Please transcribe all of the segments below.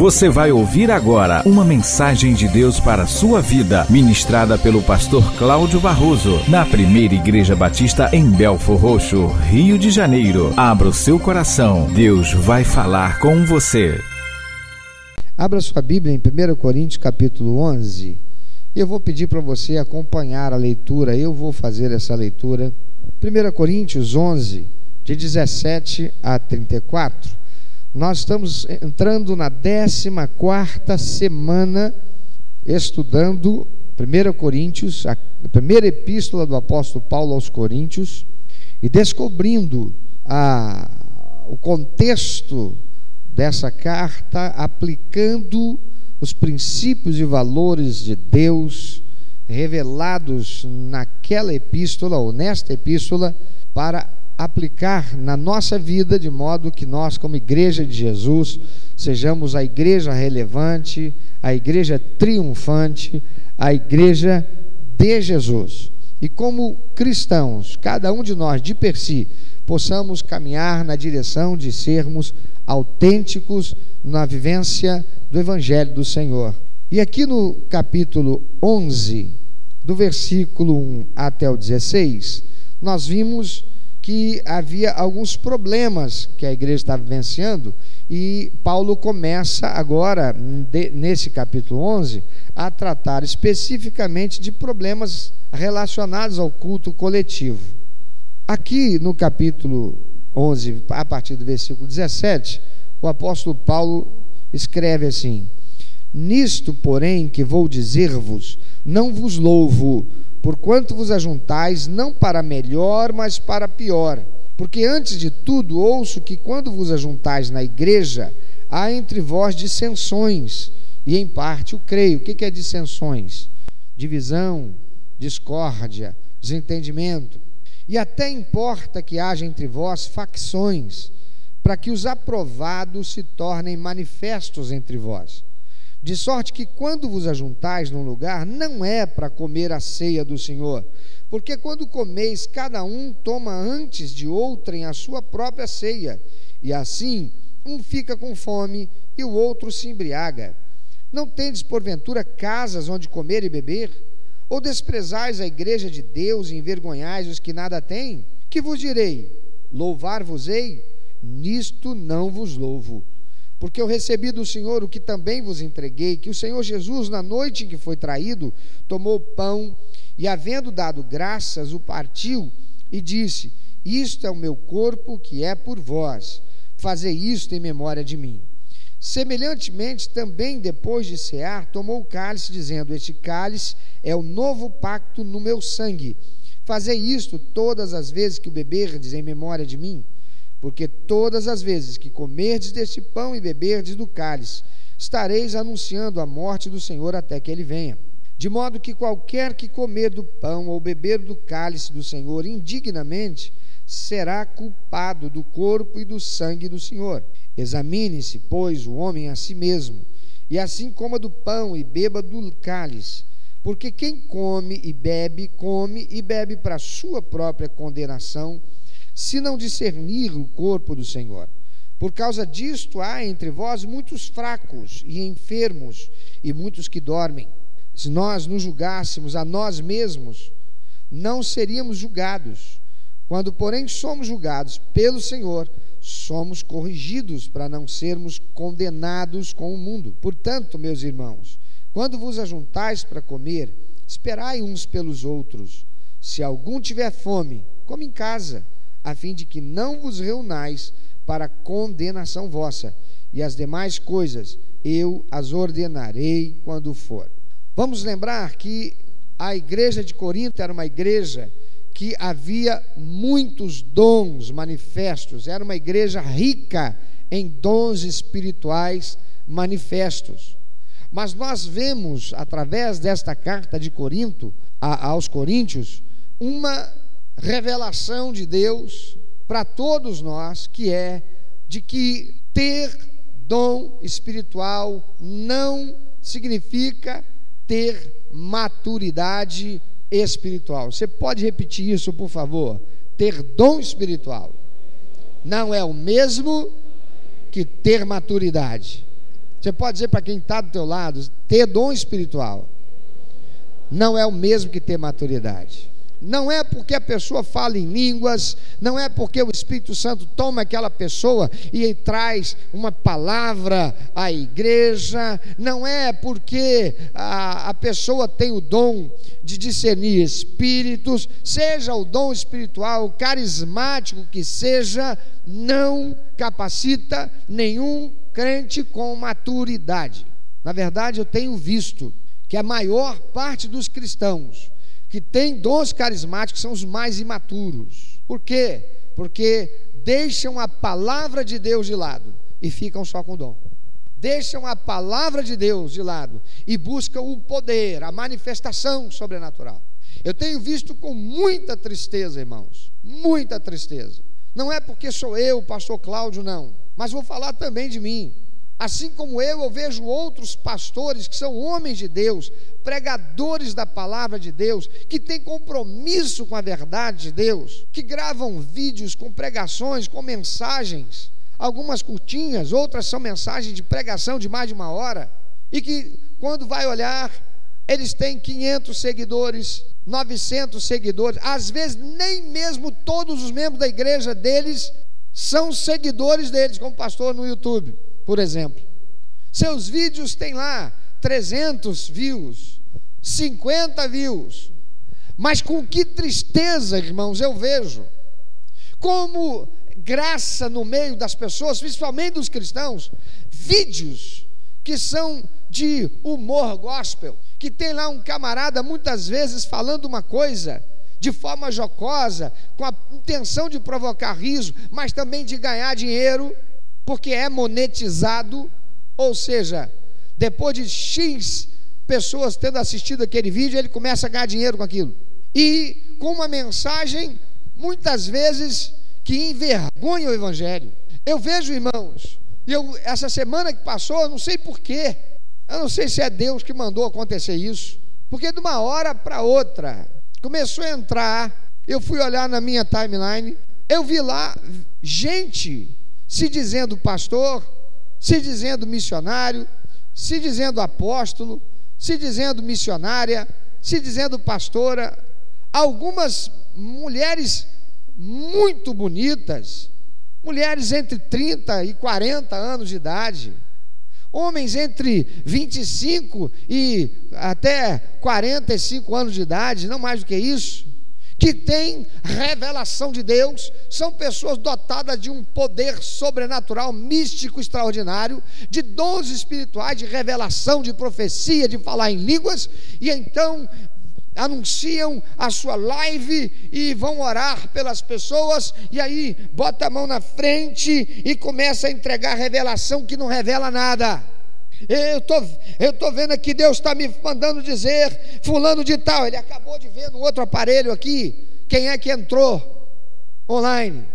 Você vai ouvir agora uma mensagem de Deus para a sua vida, ministrada pelo pastor Cláudio Barroso, na primeira Igreja Batista em Belfor Roxo, Rio de Janeiro. Abra o seu coração, Deus vai falar com você. Abra sua Bíblia em 1 Coríntios capítulo 11. Eu vou pedir para você acompanhar a leitura, eu vou fazer essa leitura. 1 Coríntios 11, de 17 a 34. Nós estamos entrando na 14 semana estudando 1 Coríntios, a primeira epístola do apóstolo Paulo aos Coríntios, e descobrindo a, o contexto dessa carta, aplicando os princípios e valores de Deus revelados naquela epístola ou nesta epístola para aplicar na nossa vida de modo que nós, como igreja de Jesus, sejamos a igreja relevante, a igreja triunfante, a igreja de Jesus. E como cristãos, cada um de nós de per si, possamos caminhar na direção de sermos autênticos na vivência do Evangelho do Senhor. E aqui no capítulo 11, do versículo 1 até o 16, nós vimos que havia alguns problemas que a igreja estava vivenciando e Paulo começa agora, nesse capítulo 11, a tratar especificamente de problemas relacionados ao culto coletivo. Aqui no capítulo 11, a partir do versículo 17, o apóstolo Paulo escreve assim: Nisto, porém, que vou dizer-vos, não vos louvo porquanto vos ajuntais não para melhor, mas para pior. Porque antes de tudo ouço que quando vos ajuntais na igreja, há entre vós dissensões, e em parte o creio. O que é dissensões? Divisão, discórdia, desentendimento. E até importa que haja entre vós facções, para que os aprovados se tornem manifestos entre vós. De sorte que quando vos ajuntais num lugar, não é para comer a ceia do Senhor, porque quando comeis, cada um toma antes de outrem a sua própria ceia, e assim um fica com fome e o outro se embriaga. Não tendes, porventura, casas onde comer e beber? Ou desprezais a igreja de Deus e envergonhais os que nada têm? Que vos direi? Louvar-vos-ei? Nisto não vos louvo porque eu recebi do Senhor o que também vos entreguei, que o Senhor Jesus, na noite em que foi traído, tomou o pão e, havendo dado graças, o partiu e disse: Isto é o meu corpo que é por vós, fazei isto em memória de mim. Semelhantemente, também depois de cear, tomou o cálice, dizendo: Este cálice é o novo pacto no meu sangue. Fazei isto todas as vezes que o beberdes em memória de mim. Porque todas as vezes que comerdes deste pão e beberdes do cálice, estareis anunciando a morte do Senhor até que ele venha. De modo que qualquer que comer do pão ou beber do cálice do Senhor indignamente, será culpado do corpo e do sangue do Senhor. Examine-se, pois, o homem a si mesmo, e assim coma do pão e beba do cálice. Porque quem come e bebe, come e bebe para sua própria condenação se não discernir o corpo do Senhor. Por causa disto há entre vós muitos fracos e enfermos e muitos que dormem. Se nós nos julgássemos a nós mesmos, não seríamos julgados. Quando, porém, somos julgados pelo Senhor, somos corrigidos para não sermos condenados com o mundo. Portanto, meus irmãos, quando vos ajuntais para comer, esperai uns pelos outros. Se algum tiver fome, come em casa a fim de que não vos reunais para condenação vossa, e as demais coisas eu as ordenarei quando for. Vamos lembrar que a igreja de Corinto era uma igreja que havia muitos dons manifestos, era uma igreja rica em dons espirituais manifestos. Mas nós vemos, através desta carta de Corinto, a, aos Coríntios, uma revelação de Deus para todos nós, que é de que ter dom espiritual não significa ter maturidade espiritual. Você pode repetir isso, por favor? Ter dom espiritual não é o mesmo que ter maturidade. Você pode dizer para quem está do teu lado, ter dom espiritual não é o mesmo que ter maturidade. Não é porque a pessoa fala em línguas, não é porque o Espírito Santo toma aquela pessoa e traz uma palavra à igreja, não é porque a, a pessoa tem o dom de discernir espíritos, seja o dom espiritual, carismático que seja, não capacita nenhum crente com maturidade. Na verdade, eu tenho visto que a maior parte dos cristãos que têm dons carismáticos são os mais imaturos. Por quê? Porque deixam a palavra de Deus de lado e ficam só com o dom. Deixam a palavra de Deus de lado e buscam o poder, a manifestação sobrenatural. Eu tenho visto com muita tristeza, irmãos, muita tristeza. Não é porque sou eu, pastor Cláudio, não, mas vou falar também de mim. Assim como eu, eu vejo outros pastores que são homens de Deus, pregadores da palavra de Deus, que têm compromisso com a verdade de Deus, que gravam vídeos com pregações, com mensagens, algumas curtinhas, outras são mensagens de pregação de mais de uma hora, e que quando vai olhar, eles têm 500 seguidores, 900 seguidores, às vezes nem mesmo todos os membros da igreja deles são seguidores deles, como pastor no YouTube por exemplo. Seus vídeos têm lá 300 views, 50 views. Mas com que tristeza, irmãos, eu vejo como graça no meio das pessoas, principalmente dos cristãos, vídeos que são de humor gospel, que tem lá um camarada muitas vezes falando uma coisa de forma jocosa, com a intenção de provocar riso, mas também de ganhar dinheiro porque é monetizado, ou seja, depois de X pessoas tendo assistido aquele vídeo, ele começa a ganhar dinheiro com aquilo. E com uma mensagem, muitas vezes, que envergonha o Evangelho. Eu vejo, irmãos, e eu, essa semana que passou, eu não sei porquê, eu não sei se é Deus que mandou acontecer isso, porque de uma hora para outra, começou a entrar, eu fui olhar na minha timeline, eu vi lá gente se dizendo pastor, se dizendo missionário, se dizendo apóstolo, se dizendo missionária, se dizendo pastora, algumas mulheres muito bonitas, mulheres entre 30 e 40 anos de idade, homens entre 25 e até 45 anos de idade, não mais do que isso, que têm revelação de Deus, são pessoas dotadas de um poder sobrenatural, místico, extraordinário, de dons espirituais, de revelação, de profecia, de falar em línguas, e então anunciam a sua live e vão orar pelas pessoas, e aí bota a mão na frente e começa a entregar revelação que não revela nada. Eu tô, eu tô vendo aqui, Deus está me mandando dizer, fulano de tal, ele acabou de ver no outro aparelho aqui, quem é que entrou online?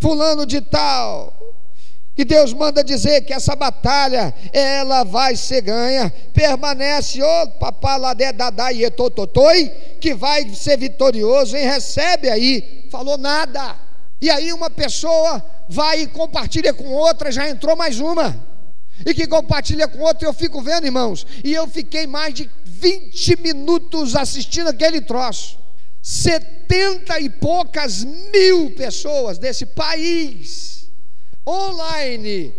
Fulano de tal, que Deus manda dizer que essa batalha ela vai ser ganha, permanece o papaladé dadá e etototoi, que vai ser vitorioso e recebe aí, falou nada. E aí uma pessoa vai e compartilha com outra, já entrou mais uma e que compartilha com outro, eu fico vendo, irmãos, e eu fiquei mais de 20 minutos assistindo aquele troço. Setenta e poucas mil pessoas desse país, online,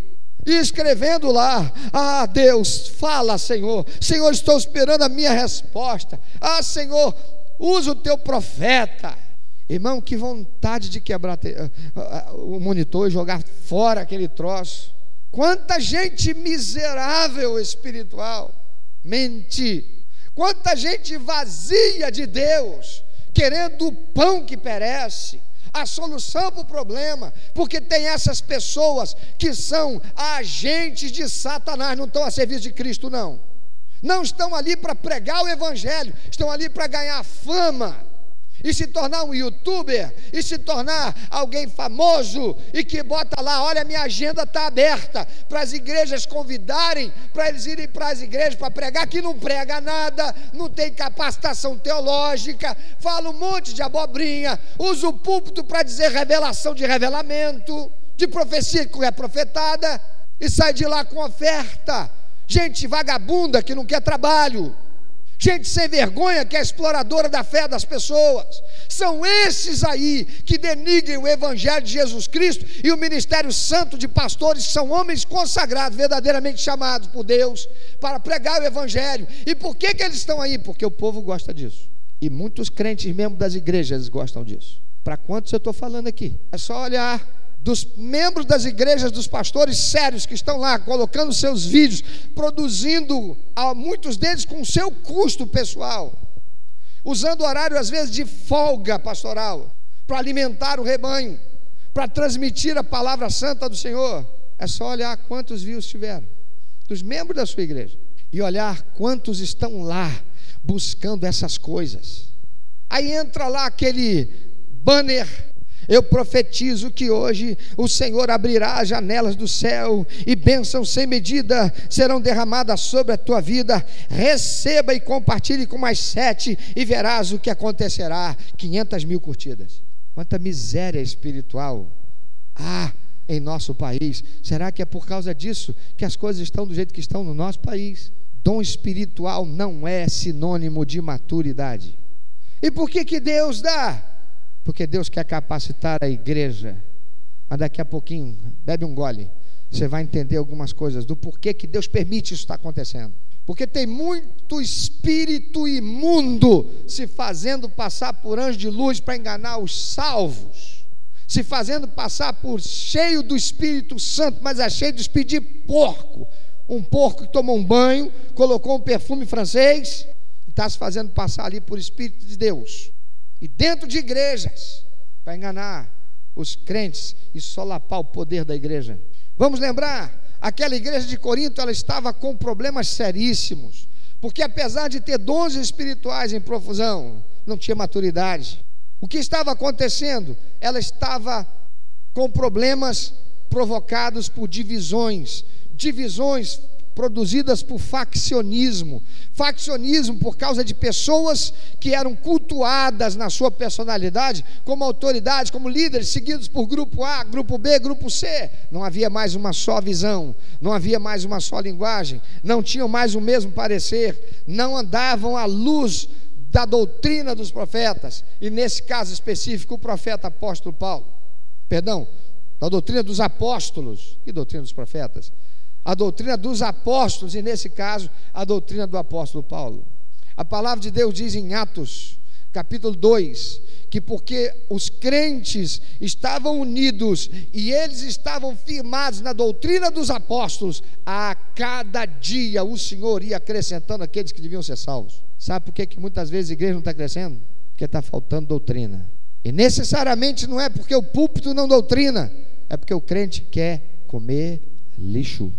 escrevendo lá: Ah, Deus, fala, Senhor. Senhor, estou esperando a minha resposta. Ah, Senhor, usa o teu profeta. Irmão, que vontade de quebrar o monitor e jogar fora aquele troço. Quanta gente miserável espiritual, mente. Quanta gente vazia de Deus, querendo o pão que perece, a solução para o problema, porque tem essas pessoas que são agentes de Satanás, não estão a serviço de Cristo, não. Não estão ali para pregar o Evangelho, estão ali para ganhar fama e se tornar um youtuber, e se tornar alguém famoso, e que bota lá, olha, minha agenda está aberta, para as igrejas convidarem, para eles irem para as igrejas para pregar, que não prega nada, não tem capacitação teológica, fala um monte de abobrinha, usa o púlpito para dizer revelação de revelamento, de profecia que é profetada, e sai de lá com oferta. Gente vagabunda que não quer trabalho, gente sem vergonha que é exploradora da fé das pessoas. São esses aí que denigrem o Evangelho de Jesus Cristo e o ministério santo de pastores, que são homens consagrados, verdadeiramente chamados por Deus para pregar o Evangelho. E por que, que eles estão aí? Porque o povo gosta disso. E muitos crentes, membros das igrejas, gostam disso. Para quantos eu estou falando aqui? É só olhar dos membros das igrejas, dos pastores sérios que estão lá colocando seus vídeos, produzindo muitos deles com seu custo pessoal, usando horário às vezes de folga pastoral para alimentar o rebanho, para transmitir a palavra santa do Senhor. É só olhar quantos views tiveram dos membros da sua igreja e olhar quantos estão lá buscando essas coisas. Aí entra lá aquele banner eu profetizo que hoje o Senhor abrirá as janelas do céu e bênçãos sem medida serão derramadas sobre a tua vida. Receba e compartilhe com mais sete e verás o que acontecerá. 500 mil curtidas. Quanta miséria espiritual há em nosso país. Será que é por causa disso que as coisas estão do jeito que estão no nosso país? Dom espiritual não é sinônimo de maturidade. E por que que Deus dá? Porque Deus quer capacitar a igreja. Mas daqui a pouquinho, bebe um gole, você vai entender algumas coisas do porquê que Deus permite isso estar acontecendo. Porque tem muito espírito imundo se fazendo passar por anjo de luz para enganar os salvos, se fazendo passar por cheio do Espírito Santo, mas é cheio de espírito de porco. Um porco que tomou um banho, colocou um perfume francês, está se fazendo passar ali por Espírito de Deus e dentro de igrejas para enganar os crentes e solapar o poder da igreja. Vamos lembrar, aquela igreja de Corinto, ela estava com problemas seríssimos, porque apesar de ter dons espirituais em profusão, não tinha maturidade. O que estava acontecendo? Ela estava com problemas provocados por divisões, divisões produzidas por faccionismo. Faccionismo por causa de pessoas que eram cultuadas na sua personalidade como autoridades, como líderes, seguidos por grupo A, grupo B, grupo C. Não havia mais uma só visão, não havia mais uma só linguagem, não tinham mais o mesmo parecer, não andavam à luz da doutrina dos profetas, e nesse caso específico, o profeta apóstolo Paulo. Perdão, da doutrina dos apóstolos. Que doutrina dos profetas? A doutrina dos apóstolos, e nesse caso, a doutrina do apóstolo Paulo. A palavra de Deus diz em Atos, capítulo 2, que porque os crentes estavam unidos e eles estavam firmados na doutrina dos apóstolos, a cada dia o Senhor ia acrescentando aqueles que deviam ser salvos. Sabe por que, que muitas vezes a igreja não está crescendo? Porque está faltando doutrina. E necessariamente não é porque o púlpito não doutrina, é porque o crente quer comer lixo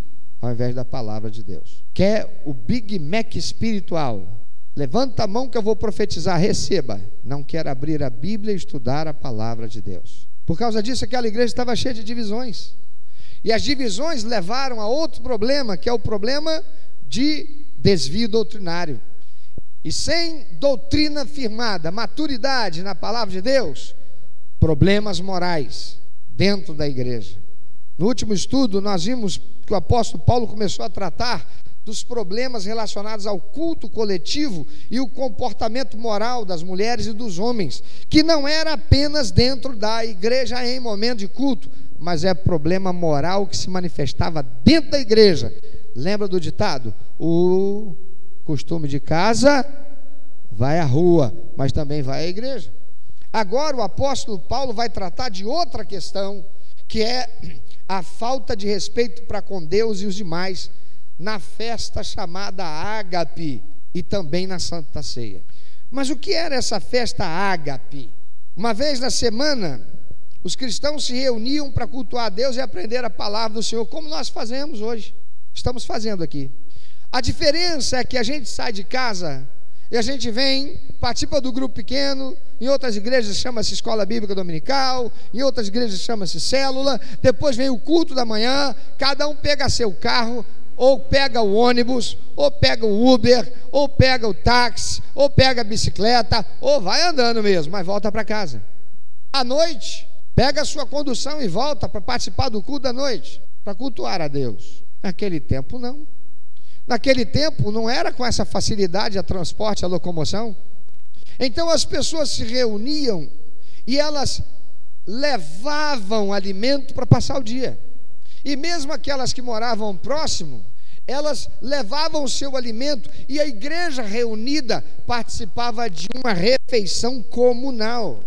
ao invés da palavra de Deus. Quer o Big Mac espiritual? Levanta a mão que eu vou profetizar, receba. Não quer abrir a Bíblia e estudar a palavra de Deus. Por causa disso, aquela igreja estava cheia de divisões. E as divisões levaram a outro problema, que é o problema de desvio doutrinário. E sem doutrina firmada, maturidade na palavra de Deus, problemas morais dentro da igreja. No último estudo, nós vimos que o apóstolo Paulo começou a tratar dos problemas relacionados ao culto coletivo e o comportamento moral das mulheres e dos homens, que não era apenas dentro da igreja em momento de culto, mas é problema moral que se manifestava dentro da igreja. Lembra do ditado? O costume de casa vai à rua, mas também vai à igreja. Agora o apóstolo Paulo vai tratar de outra questão, que é a falta de respeito para com Deus e os demais na festa chamada Ágape e também na Santa Ceia. Mas o que era essa festa Ágape? Uma vez na semana, os cristãos se reuniam para cultuar a Deus e aprender a palavra do Senhor, como nós fazemos hoje. Estamos fazendo aqui. A diferença é que a gente sai de casa e a gente vem, participa do grupo pequeno, em outras igrejas chama-se escola bíblica dominical, em outras igrejas chama-se célula, depois vem o culto da manhã, cada um pega seu carro, ou pega o ônibus, ou pega o Uber, ou pega o táxi, ou pega a bicicleta, ou vai andando mesmo, mas volta para casa. À noite, pega a sua condução e volta para participar do culto da noite, para cultuar a Deus. Naquele tempo, não. Naquele tempo não era com essa facilidade a transporte, a locomoção. Então as pessoas se reuniam e elas levavam alimento para passar o dia. E mesmo aquelas que moravam próximo, elas levavam o seu alimento e a igreja reunida participava de uma refeição comunal,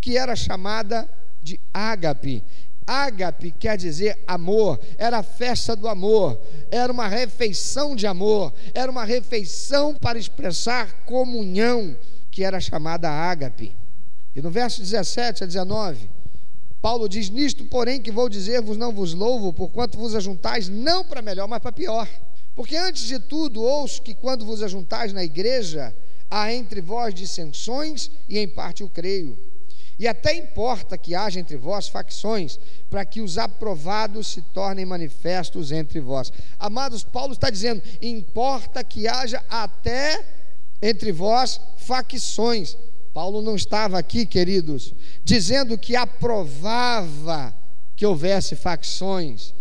que era chamada de ágape. Ágape quer dizer amor, era a festa do amor, era uma refeição de amor, era uma refeição para expressar comunhão, que era chamada ágape. E no verso 17 a 19, Paulo diz: Nisto, porém, que vou dizer-vos, não vos louvo, porquanto vos ajuntais, não para melhor, mas para pior. Porque antes de tudo, ouço que quando vos ajuntais na igreja, há entre vós dissensões, e em parte o creio. E até importa que haja entre vós facções, para que os aprovados se tornem manifestos entre vós. Amados, Paulo está dizendo: importa que haja até entre vós facções. Paulo não estava aqui, queridos, dizendo que aprovava que houvesse facções,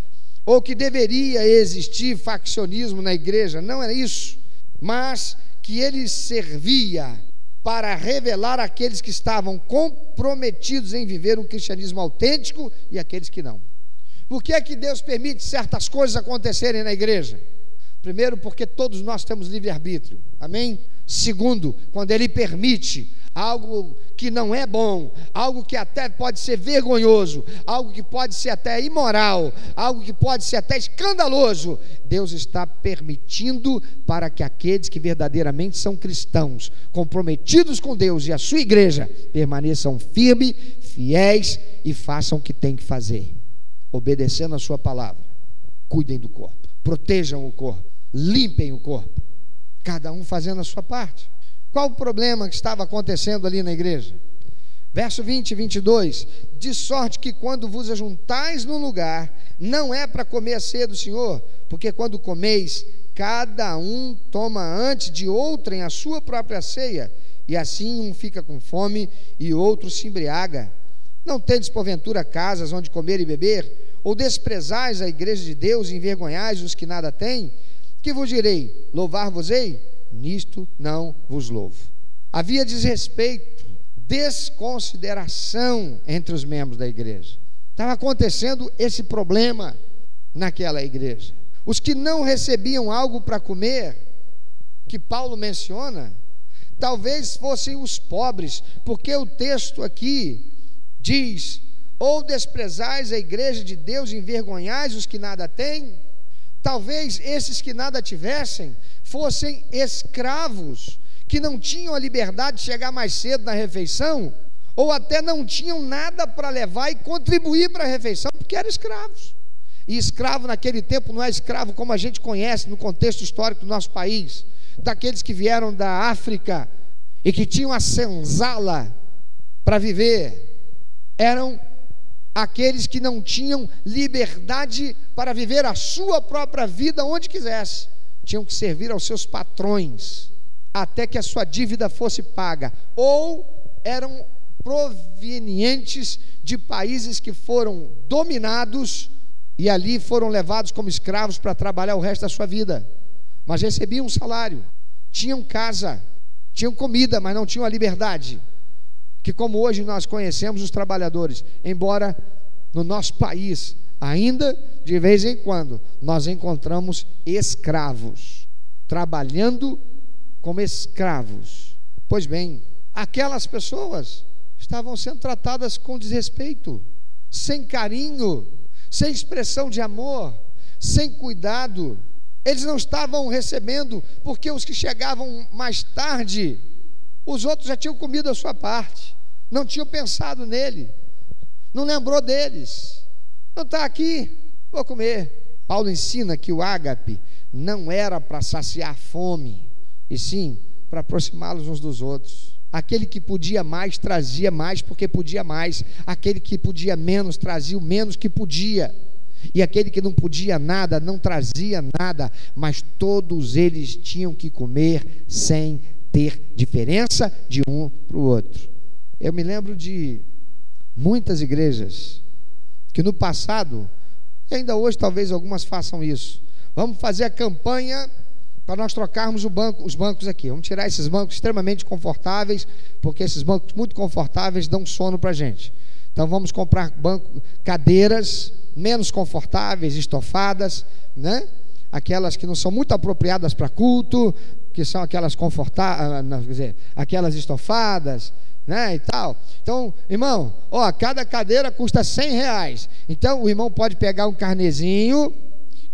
ou que deveria existir faccionismo na igreja, não era isso, mas que ele servia para revelar aqueles que estavam comprometidos em viver um cristianismo autêntico e aqueles que não. Por que é que Deus permite certas coisas acontecerem na igreja? Primeiro, porque todos nós temos livre-arbítrio, amém? Segundo, quando Ele permite algo que não é bom, algo que até pode ser vergonhoso, algo que pode ser até imoral, algo que pode ser até escandaloso, Deus está permitindo para que aqueles que verdadeiramente são cristãos, comprometidos com Deus e a sua igreja, permaneçam firmes, fiéis e façam o que tem que fazer, obedecendo a sua palavra. Cuidem do corpo, protejam o corpo, limpem o corpo, cada um fazendo a sua parte. Qual o problema que estava acontecendo ali na igreja? Verso 20 e 22: De sorte que quando vos ajuntais num lugar, não é para comer a ceia do Senhor, porque quando comeis, cada um toma antes de outrem a sua própria ceia, e assim um fica com fome e outro se embriaga. Não tendes porventura casas onde comer e beber? Ou desprezais a igreja de Deus e envergonhais os que nada têm? Que vos direi? Louvar-vos-ei? nisto não vos louvo. Havia desrespeito, desconsideração entre os membros da igreja. Estava acontecendo esse problema naquela igreja. Os que não recebiam algo para comer, que Paulo menciona, talvez fossem os pobres, porque o texto aqui diz: ou desprezais a igreja de Deus, envergonhais os que nada têm. Talvez esses que nada tivessem fossem escravos, que não tinham a liberdade de chegar mais cedo na refeição, ou até não tinham nada para levar e contribuir para a refeição, porque eram escravos. E escravo naquele tempo não é escravo como a gente conhece no contexto histórico do nosso país, daqueles que vieram da África e que tinham a senzala para viver. Eram aqueles que não tinham liberdade para viver a sua própria vida onde quisesse. Tinham que servir aos seus patrões até que a sua dívida fosse paga, ou eram provenientes de países que foram dominados e ali foram levados como escravos para trabalhar o resto da sua vida, mas recebiam um salário, tinham casa, tinham comida, mas não tinham a liberdade que como hoje nós conhecemos os trabalhadores, embora no nosso país Ainda de vez em quando nós encontramos escravos, trabalhando como escravos. Pois bem, aquelas pessoas estavam sendo tratadas com desrespeito, sem carinho, sem expressão de amor, sem cuidado. Eles não estavam recebendo, porque os que chegavam mais tarde, os outros já tinham comido a sua parte, não tinham pensado nele, não lembrou deles. Não está aqui, vou comer. Paulo ensina que o ágape não era para saciar fome, e sim para aproximá-los uns dos outros. Aquele que podia mais trazia mais porque podia mais, aquele que podia menos trazia o menos que podia. E aquele que não podia nada, não trazia nada, mas todos eles tinham que comer sem ter diferença de um para o outro. Eu me lembro de muitas igrejas que no passado, e ainda hoje talvez algumas façam isso, vamos fazer a campanha para nós trocarmos banco, os bancos aqui. Vamos tirar esses bancos extremamente confortáveis, porque esses bancos muito confortáveis dão sono para a gente. Então vamos comprar banco, cadeiras menos confortáveis, estofadas, né? Aquelas que não são muito apropriadas para culto, que são aquelas confortáveis, ah, quer dizer, aquelas estofadas, né, e tal. Então, irmão, ó, cada cadeira custa 100 reais. Então, o irmão pode pegar um carnezinho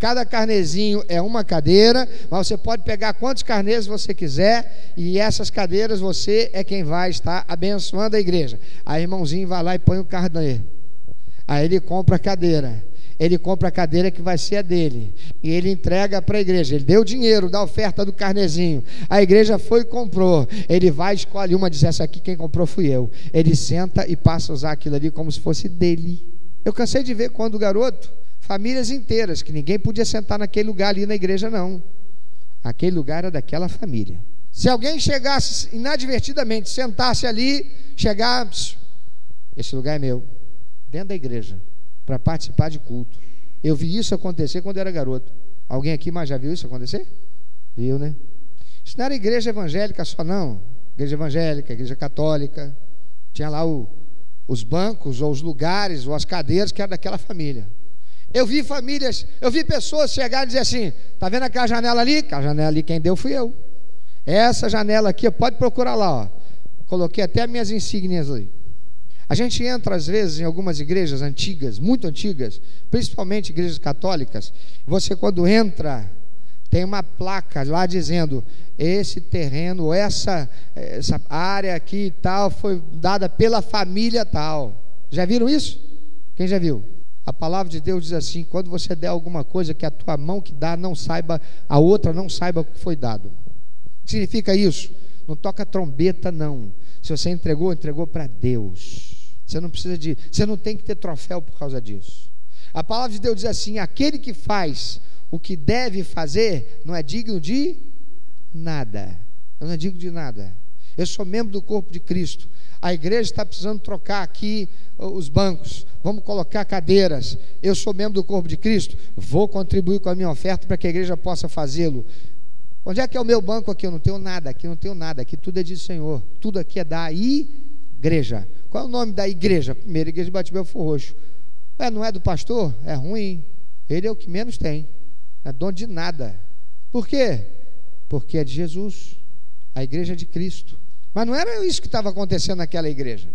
Cada carnezinho é uma cadeira, mas você pode pegar quantos carnês você quiser, e essas cadeiras você é quem vai estar abençoando a igreja. Aí irmãozinho vai lá e põe o carnê. Aí ele compra a cadeira. Ele compra a cadeira que vai ser a dele. E ele entrega para a igreja. Ele deu dinheiro da oferta do carnezinho. A igreja foi e comprou. Ele vai, escolhe uma, diz: Essa aqui quem comprou fui eu. Ele senta e passa a usar aquilo ali como se fosse dele. Eu cansei de ver quando o garoto famílias inteiras, que ninguém podia sentar naquele lugar ali na igreja, não. Aquele lugar era daquela família. Se alguém chegasse inadvertidamente, sentasse ali, chegasse, esse lugar é meu, dentro da igreja, para participar de culto. Eu vi isso acontecer quando era garoto. Alguém aqui mais já viu isso acontecer? Viu, né? Isso não era igreja evangélica só, não. Igreja evangélica, igreja católica. Tinha lá o, os bancos, ou os lugares, ou as cadeiras que eram daquela família. Eu vi famílias, eu vi pessoas chegar e dizer assim: tá vendo aquela janela ali? Aquela janela ali, quem deu fui eu. Essa janela aqui, pode procurar lá, ó. Coloquei até minhas insígnias ali. A gente entra às vezes em algumas igrejas antigas, muito antigas, principalmente igrejas católicas. Você quando entra, tem uma placa lá dizendo: esse terreno, essa, essa área aqui e tal, foi dada pela família tal. Já viram isso? Quem já viu? A palavra de Deus diz assim: quando você der alguma coisa que a tua mão que dá não saiba, a outra não saiba o que foi dado. Significa isso? Não toca trombeta, não. Se você entregou, entregou para Deus. Você não precisa de, você não tem que ter troféu por causa disso. A palavra de Deus diz assim: aquele que faz o que deve fazer não é digno de nada. Eu não é digno de nada. Eu sou membro do corpo de Cristo. A igreja está precisando trocar aqui os bancos, vamos colocar cadeiras. Eu sou membro do corpo de Cristo, vou contribuir com a minha oferta para que a igreja possa fazê-lo. Onde é que é o meu banco aqui? Eu não tenho nada, aqui não tenho nada, aqui tudo é de Senhor, tudo aqui é da igreja. Qual é o nome da igreja? Primeira igreja de Batibel Roxo. É, não é do pastor? É ruim. Ele é o que menos tem. É dono de nada. Por quê? Porque é de Jesus. A igreja é de Cristo. Mas não era isso que estava acontecendo naquela igreja.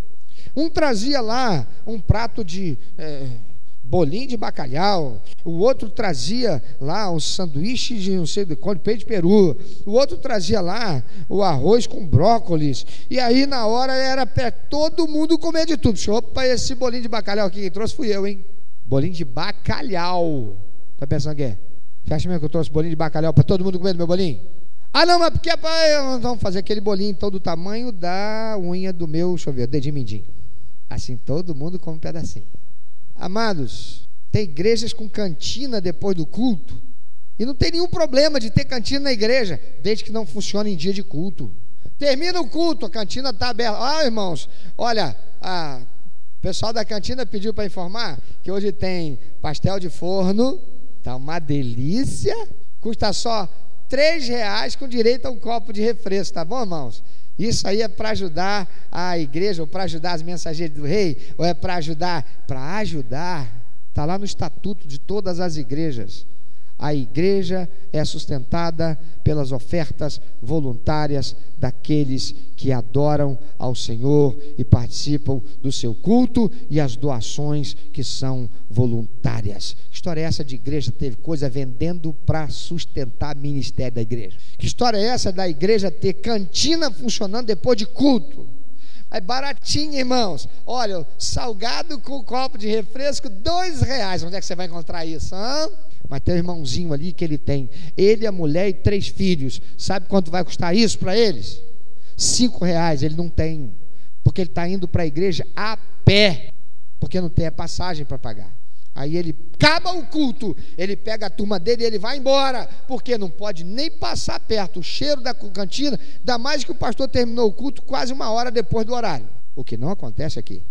Um trazia lá um prato de é, bolinho de bacalhau, o outro trazia lá um sanduíche de não sei de quanto, peito de peru, o outro trazia lá o arroz com brócolis, e aí na hora era para todo mundo comer de tudo. Opa, esse bolinho de bacalhau aqui que trouxe fui eu, hein? Bolinho de bacalhau. Tá pensando que é? Você acha mesmo que eu trouxe bolinho de bacalhau para todo mundo comer do meu bolinho? Ah, não, mas porque para. Vamos fazer aquele bolinho então do tamanho da unha do meu, deixa eu ver, dedinho mindinho. Assim todo mundo come um pedacinho. Amados, tem igrejas com cantina depois do culto. E não tem nenhum problema de ter cantina na igreja, desde que não funcione em dia de culto. Termina o culto, a cantina está aberta. Ah, irmãos, olha, a, o pessoal da cantina pediu para informar que hoje tem pastel de forno, tá uma delícia, custa só três reais com direito a um copo de refresco, tá bom, irmãos? Isso aí é para ajudar a igreja, ou para ajudar as mensageiras do rei, ou é para ajudar? Para ajudar. Está lá no estatuto de todas as igrejas. A igreja é sustentada pelas ofertas voluntárias daqueles que adoram ao Senhor e participam do seu culto e as doações que são voluntárias. Que história é essa de igreja teve coisa vendendo para sustentar o ministério da igreja? Que história é essa da igreja ter cantina funcionando depois de culto? É baratinho, irmãos. Olha, salgado com um copo de refresco, dois reais. Onde é que você vai encontrar isso? Hã? Mas tem um irmãozinho ali que ele tem. Ele, a mulher e três filhos. Sabe quanto vai custar isso para eles? Cinco reais. Ele não tem. Porque ele está indo para a igreja a pé. Porque não tem a passagem para pagar. Aí ele acaba o culto, ele pega a turma dele e ele vai embora, porque não pode nem passar perto o cheiro da cantina, ainda mais que o pastor terminou o culto quase uma hora depois do horário. O que não acontece aqui.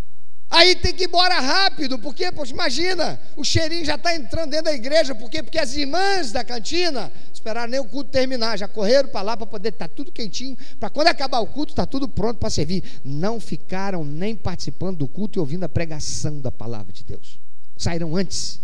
Aí tem que ir embora rápido, porque, poxa, imagina, o cheirinho já está entrando dentro da igreja, por quê? Porque as irmãs da cantina esperaram nem o culto terminar, já correram para lá para poder estar tá tudo quentinho, para quando acabar o culto, está tudo pronto para servir. Não ficaram nem participando do culto e ouvindo a pregação da palavra de Deus. Saíram antes,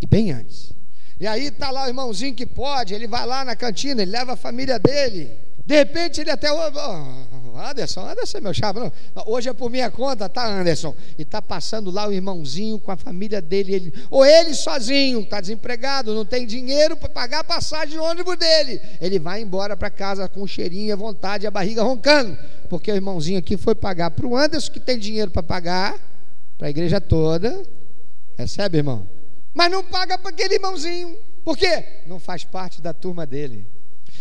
e bem antes. E aí está lá o irmãozinho que pode, ele vai lá na cantina, ele leva a família dele. De repente ele até. Oh, Anderson, Anderson é meu chapa. Hoje é por minha conta, tá, Anderson? E tá passando lá o irmãozinho com a família dele, ele, ou ele sozinho, está desempregado, não tem dinheiro para pagar a passagem de ônibus dele. Ele vai embora para casa com um cheirinho, a vontade, a barriga roncando, porque o irmãozinho aqui foi pagar para o Anderson, que tem dinheiro para pagar, para a igreja toda. Recebe, irmão? Mas não paga para aquele irmãozinho. Por quê? Não faz parte da turma dele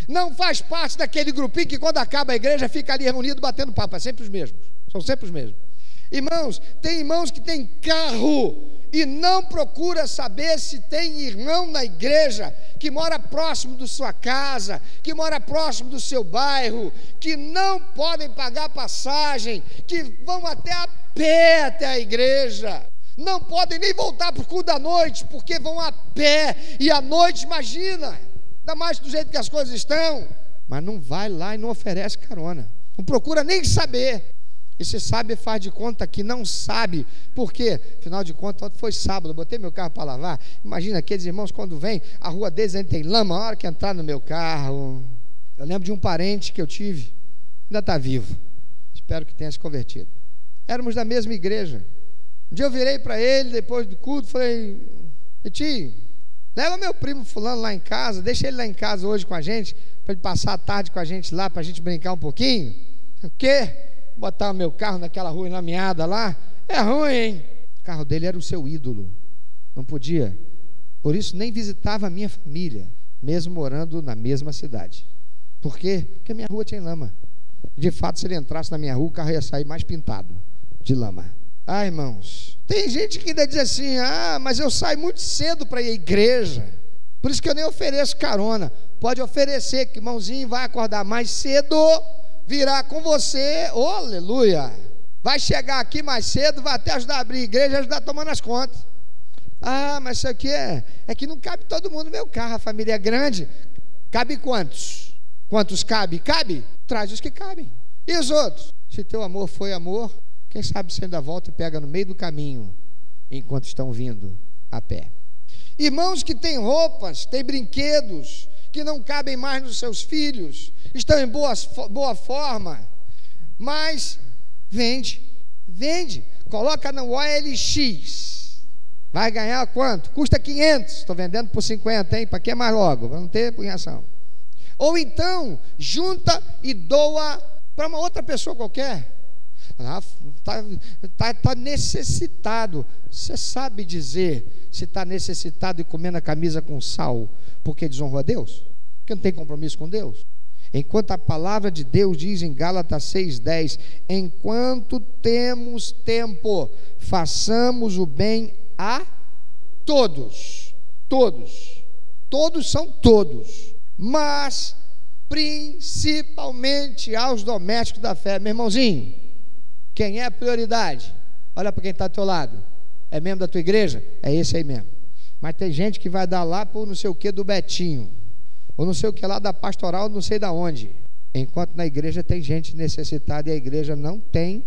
não faz parte daquele grupinho que quando acaba a igreja fica ali reunido batendo papo, é sempre os mesmos, são sempre os mesmos. Irmãos, tem irmãos que têm carro e não procura saber se tem irmão na igreja que mora próximo da sua casa, que mora próximo do seu bairro, que não podem pagar passagem, que vão até a pé até a igreja. Não podem nem voltar para o culto da noite, porque vão a pé, e à noite, imagina, ainda mais do jeito que as coisas estão, mas não vai lá e não oferece carona, não procura nem saber. E se sabe, faz de conta que não sabe. Por quê? Afinal de contas, foi sábado, botei meu carro para lavar. Imagina aqueles irmãos quando vêm, a rua deles ainda tem lama, a hora que entrar no meu carro. Eu lembro de um parente que eu tive, ainda está vivo. Espero que tenha se convertido. Éramos da mesma igreja. Um dia eu virei para ele, depois do culto, falei: Tio, Leva meu primo fulano lá em casa, deixa ele lá em casa hoje com a gente, para ele passar a tarde com a gente lá, para a gente brincar um pouquinho. O quê? Botar o meu carro naquela rua enlameada lá? É ruim, hein? O carro dele era o seu ídolo. Não podia. Por isso nem visitava a minha família, mesmo morando na mesma cidade. Por quê? Porque a minha rua tinha lama. De fato, se ele entrasse na minha rua, o carro ia sair mais pintado de lama. Ah, irmãos, tem gente que ainda diz assim: ah, mas eu saio muito cedo para ir à igreja, por isso que eu nem ofereço carona. Pode oferecer, que irmãozinho vai acordar mais cedo, virá com você, oh, aleluia. Vai chegar aqui mais cedo, vai até ajudar a abrir a igreja, ajudar tomando as contas. Ah, mas isso aqui é, é que não cabe todo mundo no meu carro, a família é grande. Cabe quantos? Quantos cabe? Cabe? Traz os que cabem. E os outros? Se teu amor foi amor, quem sabe você ainda volta e pega no meio do caminho, enquanto estão vindo a pé. Irmãos que têm roupas, têm brinquedos, que não cabem mais nos seus filhos, estão em boa, boa forma, mas vende, vende, coloca no OLX. Vai ganhar quanto? Custa 500. Estou vendendo por 50, hein? Para que mais logo? Vamos ter punhação. Ou então, junta e doa para uma outra pessoa qualquer. Está tá, tá necessitado. Você sabe dizer se está necessitado e comendo a camisa com sal porque desonrou a Deus? Porque não tem compromisso com Deus? Enquanto a palavra de Deus diz em Gálatas 6,10: Enquanto temos tempo, façamos o bem a todos. Todos. Todos são todos. Mas principalmente aos domésticos da fé. Meu irmãozinho, quem é a prioridade? Olha para quem está ao teu lado. É membro da tua igreja? É esse aí mesmo. Mas tem gente que vai dar lá por não sei o que do Betinho. Ou não sei o que lá da pastoral, não sei da onde. Enquanto na igreja tem gente necessitada e a igreja não tem,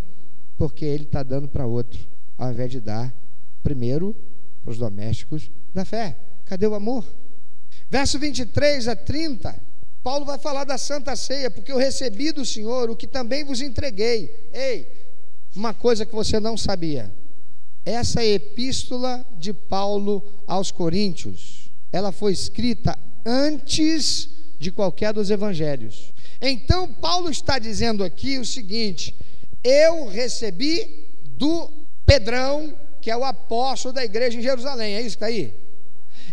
porque ele está dando para outro, ao invés de dar primeiro para os domésticos da fé. Cadê o amor? Verso 23 a 30, Paulo vai falar da Santa Ceia, porque eu recebi do Senhor o que também vos entreguei. Ei, uma coisa que você não sabia. Essa epístola de Paulo aos Coríntios, ela foi escrita antes de qualquer dos evangelhos. Então, Paulo está dizendo aqui o seguinte: eu recebi do Pedrão, que é o apóstolo da igreja em Jerusalém, é isso que está aí?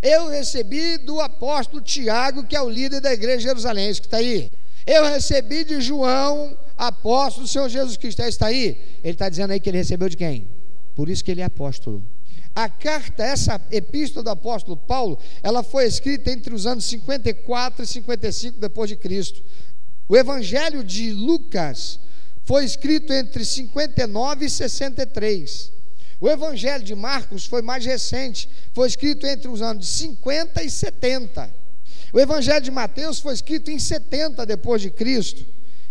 Eu recebi do apóstolo Tiago, que é o líder da igreja em Jerusalém, é isso que está aí? Eu recebi de João, apóstolo do Senhor Jesus Cristo. Está aí? Ele está dizendo aí que ele recebeu de quem? Por isso que ele é apóstolo. A carta, essa epístola do apóstolo Paulo, ela foi escrita entre os anos 54 e 55 depois de Cristo. O evangelho de Lucas foi escrito entre 59 e 63. O Evangelho de Marcos foi mais recente, foi escrito entre os anos de 50 e 70. O Evangelho de Mateus foi escrito em 70 depois de Cristo.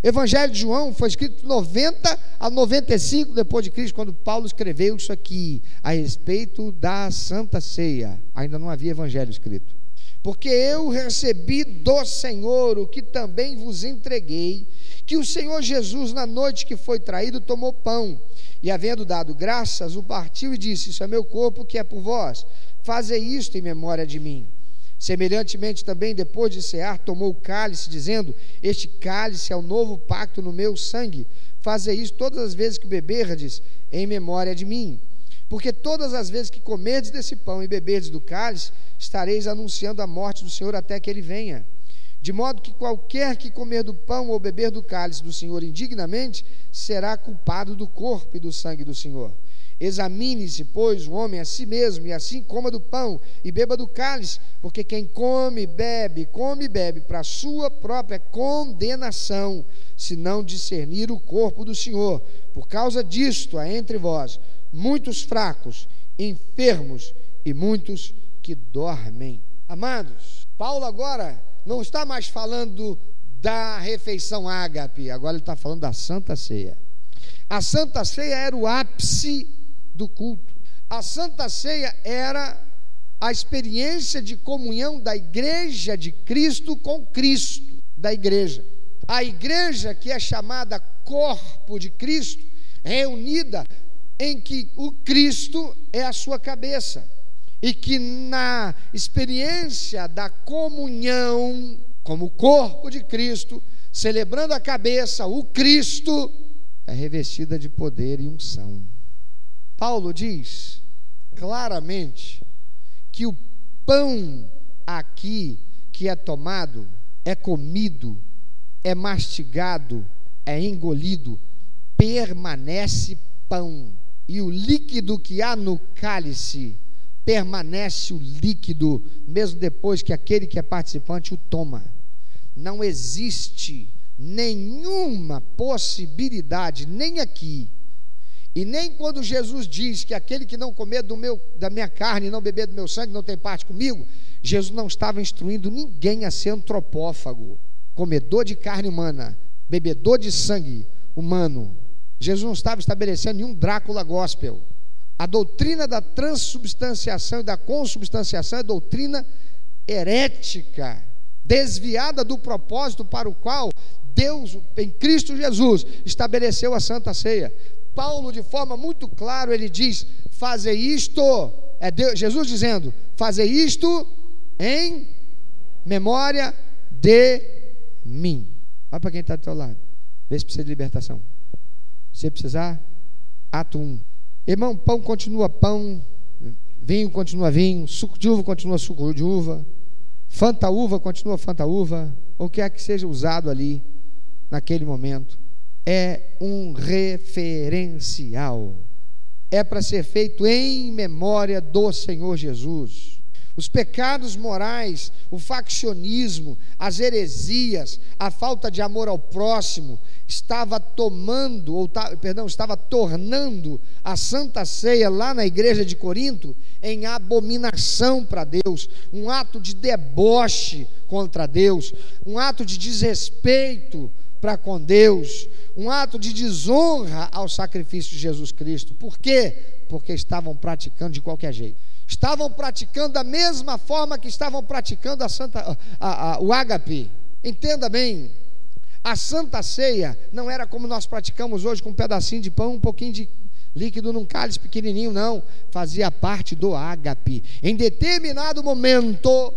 Evangelho de João foi escrito 90 a 95 depois de Cristo, quando Paulo escreveu isso aqui a respeito da Santa Ceia. Ainda não havia evangelho escrito. Porque eu recebi do Senhor o que também vos entreguei, que o Senhor Jesus, na noite que foi traído, tomou pão e, havendo dado graças, o partiu e disse: Isso é meu corpo que é por vós. Fazei isto em memória de mim. Semelhantemente também, depois de cear, tomou o cálice, dizendo: Este cálice é o novo pacto no meu sangue. Fazei isso todas as vezes que beberdes, em memória de mim. Porque todas as vezes que comerdes desse pão e beberdes do cálice, estareis anunciando a morte do Senhor até que ele venha. De modo que qualquer que comer do pão ou beber do cálice do Senhor indignamente, será culpado do corpo e do sangue do Senhor. Examine-se, pois, o homem a si mesmo, e assim coma do pão e beba do cálice, porque quem come bebe, come e bebe para sua própria condenação, se não discernir o corpo do Senhor. Por causa disto há entre vós muitos fracos, enfermos e muitos que dormem. Amados, Paulo agora não está mais falando da refeição ágape, agora ele está falando da Santa Ceia. A Santa Ceia era o ápice do culto. A Santa Ceia era a experiência de comunhão da igreja de Cristo com Cristo, da igreja. A igreja que é chamada corpo de Cristo, reunida em que o Cristo é a sua cabeça e que na experiência da comunhão como corpo de Cristo, celebrando a cabeça, o Cristo, é revestida de poder e unção. Paulo diz claramente que o pão aqui que é tomado, é comido, é mastigado, é engolido, permanece pão. E o líquido que há no cálice permanece o líquido, mesmo depois que aquele que é participante o toma. Não existe nenhuma possibilidade, nem aqui, e nem quando Jesus diz que aquele que não comer do meu, da minha carne e não beber do meu sangue não tem parte comigo, Jesus não estava instruindo ninguém a ser antropófago, comedor de carne humana, bebedor de sangue humano. Jesus não estava estabelecendo nenhum Drácula gospel. A doutrina da transubstanciação e da consubstanciação é doutrina herética, desviada do propósito para o qual Deus, em Cristo Jesus, estabeleceu a Santa Ceia. Paulo, de forma muito clara, ele diz: Fazer isto, é Deus, Jesus dizendo: Fazer isto em memória de mim. Olha para quem está do teu lado. Vê se precisa de libertação. Se precisar, ato 1. Irmão, pão continua pão, vinho continua vinho, suco de uva continua suco de uva, fanta uva continua fanta uva, o que é que seja usado ali naquele momento. É um referencial. É para ser feito em memória do Senhor Jesus. Os pecados morais, o faccionismo, as heresias, a falta de amor ao próximo, estava tomando, ou perdão, estava tornando a Santa Ceia lá na igreja de Corinto em abominação para Deus, um ato de deboche contra Deus, um ato de desrespeito para com Deus, um ato de desonra ao sacrifício de Jesus Cristo. Por quê? Porque estavam praticando de qualquer jeito estavam praticando da mesma forma que estavam praticando a Santa, a, a, o ágape. Entenda bem, a Santa Ceia não era como nós praticamos hoje com um pedacinho de pão, um pouquinho de líquido num cálice pequenininho, não. Fazia parte do ágape. Em determinado momento